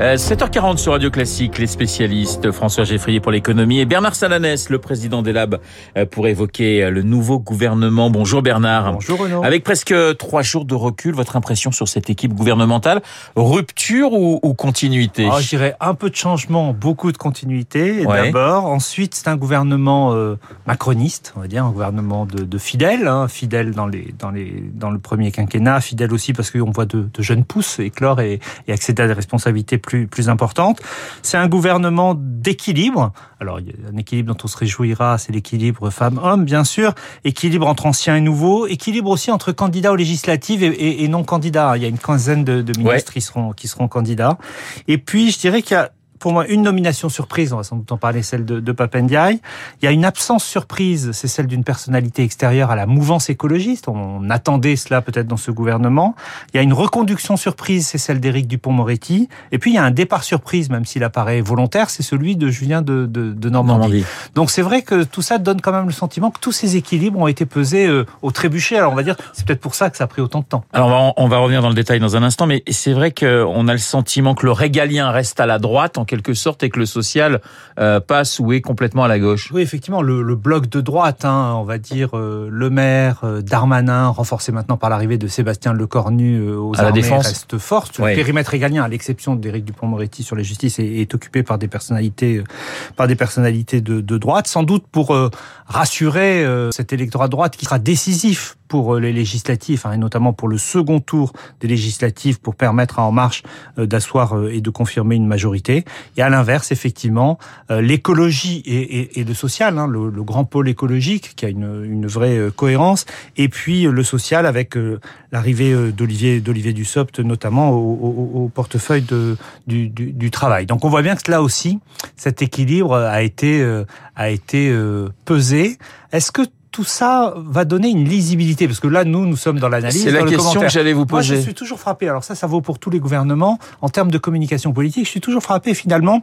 7h40 euh, sur Radio Classique, les spécialistes François Geffrier pour l'économie et Bernard Salanès, le président des Labs, euh, pour évoquer euh, le nouveau gouvernement. Bonjour Bernard. Bonjour Renaud. Avec presque trois jours de recul, votre impression sur cette équipe gouvernementale Rupture ou, continuité? Oh, Je dirais un peu de changement, beaucoup de continuité d'abord. Ensuite, c'est un gouvernement macroniste, on va dire, un gouvernement de, de fidèles, hein, fidèles dans, les, dans, les, dans le premier quinquennat, fidèles aussi parce qu'on voit de, de, jeunes pousses éclore et, et accéder à des responsabilités plus, plus importante. C'est un gouvernement d'équilibre. Alors, il y a un équilibre dont on se réjouira, c'est l'équilibre femmes-hommes, bien sûr. Équilibre entre anciens et nouveaux. Équilibre aussi entre candidats aux législatives et, et, non candidats. Il y a une quinzaine de, de ministres qui seront qui seront candidats. Et puis, je dirais qu'il y a pour moi une nomination surprise, on va sans doute en parler, celle de, de Papendiaï. Il y a une absence surprise, c'est celle d'une personnalité extérieure à la mouvance écologiste. On attendait cela peut-être dans ce gouvernement. Il y a une reconduction surprise, c'est celle d'Éric Dupont-Moretti. Et puis il y a un départ surprise, même s'il apparaît volontaire, c'est celui de Julien de, de, de Normandie. Donc c'est vrai que tout ça donne quand même le sentiment que tous ces équilibres ont été pesés euh, au trébuchet. Alors on va dire, c'est peut-être pour ça que ça a pris autant de temps. Alors on va, on va revenir dans le détail dans un instant, mais c'est vrai qu'on a le sentiment que le régalien reste à la droite en quelque sorte et que le social euh, passe ou est complètement à la gauche. Oui, effectivement, le, le bloc de droite, hein, on va dire euh, Le Maire, euh, Darmanin, renforcé maintenant par l'arrivée de Sébastien Lecornu aux à armées, la défense. reste fort. Le périmètre régalien, à l'exception d'Éric Dupont-Moretti sur la justice, est, est, occupé par des personnalités, par des personnalités de, de droite, sans doute pour rassurer cet électorat de droite qui sera décisif pour les législatives, hein, et notamment pour le second tour des législatives, pour permettre à En Marche d'asseoir et de confirmer une majorité. Et à l'inverse, effectivement, euh, l'écologie et, le social, hein, le, grand pôle écologique qui a une, vraie euh, cohérence, et puis euh, le social avec l'arrivée d'Olivier d'Olivier Dussopt, notamment au, portefeuille du, du, travail. Donc on voit bien que là aussi, cet équilibre a été a été pesé. Est-ce que tout ça va donner une lisibilité Parce que là, nous, nous sommes dans l'analyse. C'est la question que j'allais vous poser. Moi, je suis toujours frappé. Alors ça, ça vaut pour tous les gouvernements. En termes de communication politique, je suis toujours frappé finalement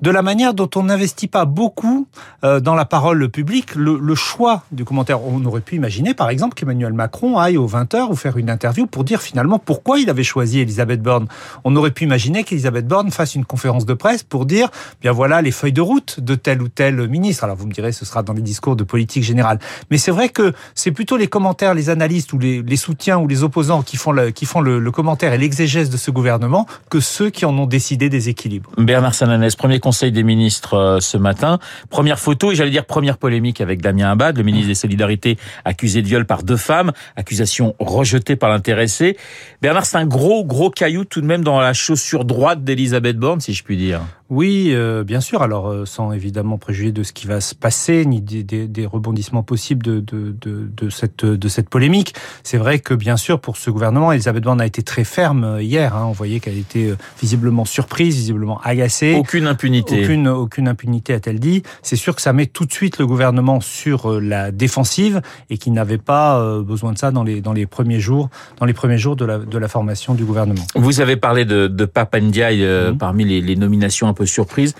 de la manière dont on n'investit pas beaucoup euh, dans la parole publique. Le, le, choix du commentaire. On aurait pu imaginer, par exemple, qu'Emmanuel Macron aille aux 20h ou faire une interview pour dire finalement pourquoi il avait choisi Elisabeth Borne. On aurait pu imaginer qu'Elisabeth Borne fasse une conférence de presse pour dire, bien voilà les feuilles de route de tel ou tel ministre. Alors vous me direz, ce sera dans les discours de politique générale. Mais c'est vrai que c'est plutôt les commentaires, les analystes ou les, les, soutiens ou les opposants qui font, le, qui font le, le commentaire et l'exégèse de ce gouvernement que ceux qui en ont décidé des équilibres. Bernard Sananès, premier conseil des ministres euh, ce matin. Première photo et j'allais dire première polémique avec Damien Abad, le ministre des Solidarités accusé de viol par deux femmes, accusation rejetée par l'intéressé. Bernard, c'est un gros, gros caillou tout de même dans la chaussure droite d'Elisabeth Borne, si je puis dire. Oui, euh, bien sûr. Alors, euh, sans évidemment préjuger de ce qui va se passer, ni des, des, des rebondissements possibles de, de, de, de, cette, de cette polémique. C'est vrai que, bien sûr, pour ce gouvernement, Elisabeth Borne a été très ferme euh, hier. Hein. On voyait qu'elle était visiblement surprise, visiblement agacée. Aucune impunité. Aucune, aucune impunité, a-t-elle dit. C'est sûr que ça met tout de suite le gouvernement sur la défensive et qu'il n'avait pas besoin de ça dans les, dans les premiers jours, dans les premiers jours de la, de la formation du gouvernement. Vous avez parlé de, de Papandiaï mmh. parmi les, les nominations surprise.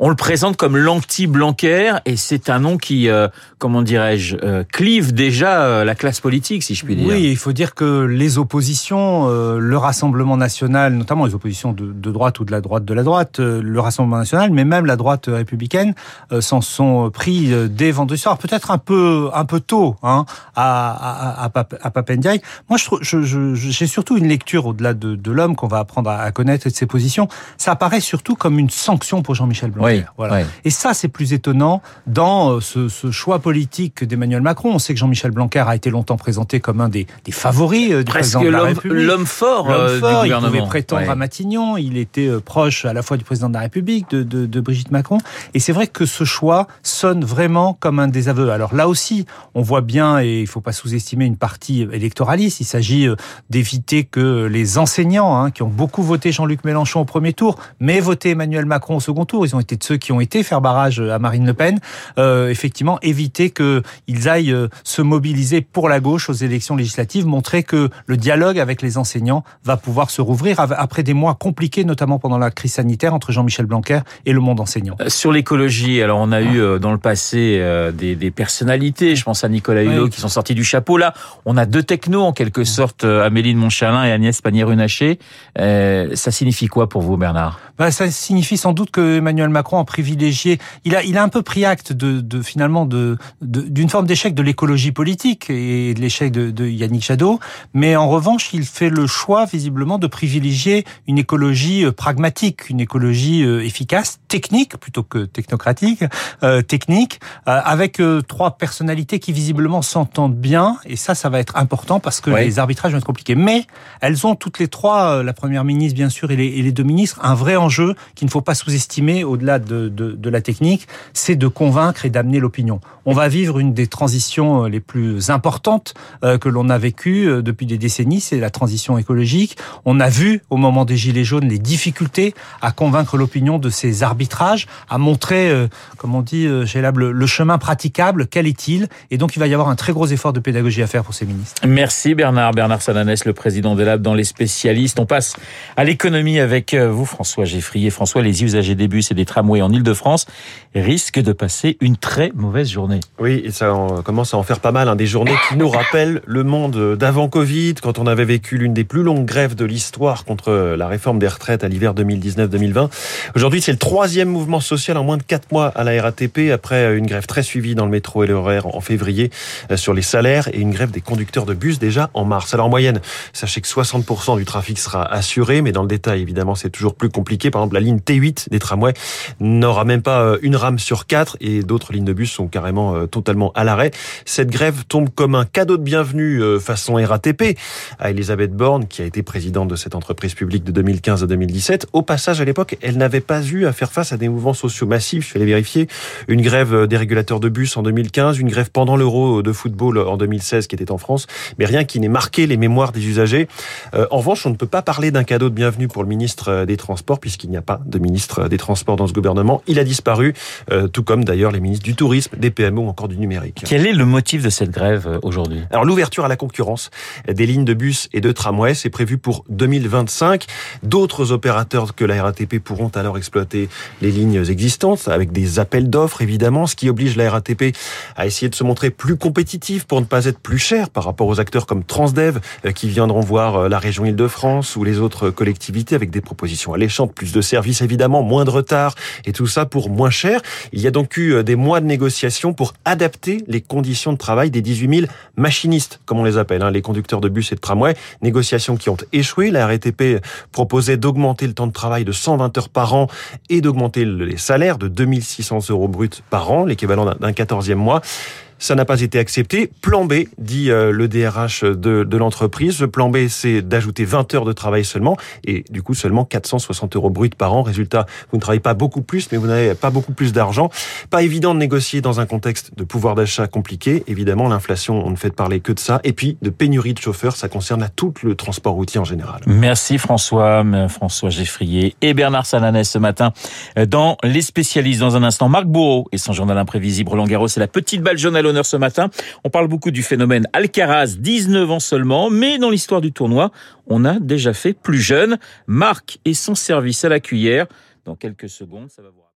On le présente comme l'anti-Blanquer et c'est un nom qui, euh, comment dirais-je, euh, clive déjà euh, la classe politique, si je puis dire. Oui, il faut dire que les oppositions, le Rassemblement national, notamment les oppositions de, de, droite ou de la droite de la droite, le Rassemblement national, mais même la droite républicaine, s'en sont pris dès vendredi soir, peut-être un peu un peu tôt, hein, à, à, à, à. Moi, je j'ai je, surtout une lecture au-delà de, de l'homme qu'on va apprendre à, connaître et de ses positions. Ça apparaît surtout comme une sanction pour Jean-Michel Voilà. Et ça, c'est plus étonnant dans euh, ce, ce choix politique d'Emmanuel Macron. On sait que Jean-Michel Blanquer a été longtemps présenté comme un des, des favoris euh, du Presque président de la République. L'homme fort, euh, fort du gouvernement. Il pouvait prétendre à Matignon. Il était proche à la fois du président de la République, de, de, de Brigitte Macron. Et c'est vrai que ce choix sonne vraiment comme un désaveu. Alors là aussi, on voit bien, et il ne faut pas sous-estimer une partie électoraliste, il s'agit d'éviter que les enseignants, hein, qui ont beaucoup voté Jean-Luc Mélenchon au premier tour, mais voté Emmanuel Macron au second tour. Ils ont été de ceux qui ont été faire barrage à Marine Le Pen, effectivement éviter qu'ils aillent se mobiliser pour la gauche aux élections législatives, montrer que le dialogue avec les enseignants va pouvoir se rouvrir après des mois compliqués, notamment pendant la crise sanitaire entre Jean-Michel Blanquer et le monde enseignant. Sur l'écologie, alors on a eu dans le passé des, des personnalités, je pense à Nicolas Hulot, qui sont sortis du chapeau. Là, on a deux technos en quelque sorte, Amélie de Montchalin et Agnès Pannier-Runacher. Euh, ça signifie quoi pour vous, Bernard? Bah, Ça signifie sans doute que Emmanuel Macron a privilégié, il a, il a un peu pris acte de, de finalement de d'une forme d'échec de l'écologie politique et de l'échec de, de, Yannick Jadot, mais en revanche, il fait le choix visiblement de privilégier une écologie euh, pragmatique, une écologie euh, efficace, technique plutôt que technocratique, euh, technique, euh, avec trois personnalités qui visiblement s'entendent bien, et ça, ça va être important parce que les arbitrages vont être compliqués. Mais elles ont toutes les trois, la première ministre bien sûr et les, et les deux ministres, un vrai enjeu qu'il ne faut pas sous-estimer au-delà de, la technique, c'est de convaincre et d'amener l'opinion. On va vivre une des transitions euh, les plus importantes euh, que l'on a vécues euh, depuis des décennies, c'est la transition écologique. On a vu au moment des Gilets jaunes les difficultés à convaincre l'opinion de ces arbitrages, à montrer, comme on dit, j'ai le, le chemin praticable, quel est-il Et donc il va y avoir un très gros effort de pédagogie à faire pour ces ministres. Merci Bernard. Bernard Sananès, le président des Labs dans les spécialistes. On passe à l'économie avec vous, François Geffrier. François, les usagers des bus des tramways en Ile-de-France risquent de passer une très mauvaise journée. Oui, et ça commence à en faire pas mal. Hein, des journées qui nous rappellent le monde d'avant Covid, quand on avait vécu l'une des plus longues grèves de l'histoire contre la réforme des retraites à l'hiver 2019-2020. Aujourd'hui, c'est le troisième mouvement social en moins de quatre mois à la RATP, après une grève très suivie dans le métro et le RER en février euh, sur les salaires et une grève des conducteurs de bus déjà en mars. Alors en moyenne, sachez que 60% du trafic sera assuré, mais dans le détail, évidemment, c'est toujours plus compliqué. Par exemple, la ligne T8 des tramways n'aura même pas euh, une rame sur quatre et d'autres lignes de bus sont carrément euh, totalement à l'arrêt. Cette grève tombe comme un cadeau de bienvenue euh, façon RATP à Elisabeth Borne, qui a été présidente de cette entreprise publique de 2015 à 2017. Au passage, à l'époque, elle n'avait pas eu à faire face à des mouvements sociaux massifs. Je suis allé vérifier. Une grève des régulateurs de bus en 2015, une grève pendant l'Euro de football en 2016 qui était en France, mais rien qui n'ait marqué les mémoires des usagers. en revanche, on ne peut pas parler d'un cadeau de bienvenue pour le ministre des Transports puisqu'il n'y a pas de ministre des Transports dans ce gouvernement. Il a disparu, euh, tout comme d'ailleurs les ministres du Tourisme, des PME ou encore du numérique. Quel est le motif de cette grève euh, aujourd'hui? Alors l'ouverture à la concurrence des lignes de bus et de tramway, c'est prévu pour 2025. D'autres opérateurs que la RATP pourront alors exploiter les lignes existantes avec des appels d'offres évidemment, ce qui oblige la RATP à essayer de se montrer plus compétitive pour ne pas être plus cher par rapport aux acteurs comme Transdev euh, qui viendront voir la région Île-de-France ou les autres collectivités avec des propositions alléchantes, plus de services évidemment, moins de retard et tout ça pour moins cher. Il y a donc eu euh, des mois de négociations pour adapter les conditions de travail des 18 000 machinistes, comme on les appelle, hein, les conducteurs de bus et de tramway. Négociations qui ont échoué. La RATP proposait d'augmenter le temps de travail de 120 heures par an et d'augmenter les salaires de 2600 euros bruts par an, l'équivalent d'un quatorzième mois. Ça n'a pas été accepté. Plan B, dit euh, le DRH de, de l'entreprise. Le plan B, c'est d'ajouter 20 heures de travail seulement et du coup seulement 460 euros bruts par an. Résultat, vous ne travaillez pas beaucoup plus, mais vous n'avez pas beaucoup plus d'argent. Pas évident de négocier dans un contexte de pouvoir d'achat compliqué. Évidemment, l'inflation, on ne fait parler que de ça. Et puis, de pénurie de chauffeurs, ça concerne à tout le transport routier en général. Merci François, François Geffrier et Bernard Sananès ce matin dans Les Spécialistes. Dans un instant, Marc Bourreau et son journal imprévisible Roland Garros c'est la petite balle jaune l'honneur ce matin. On parle beaucoup du phénomène Alcaraz, 19 ans seulement, mais dans l'histoire du tournoi, on a déjà fait plus jeune. Marc et son service à la cuillère. Dans quelques secondes, ça va vous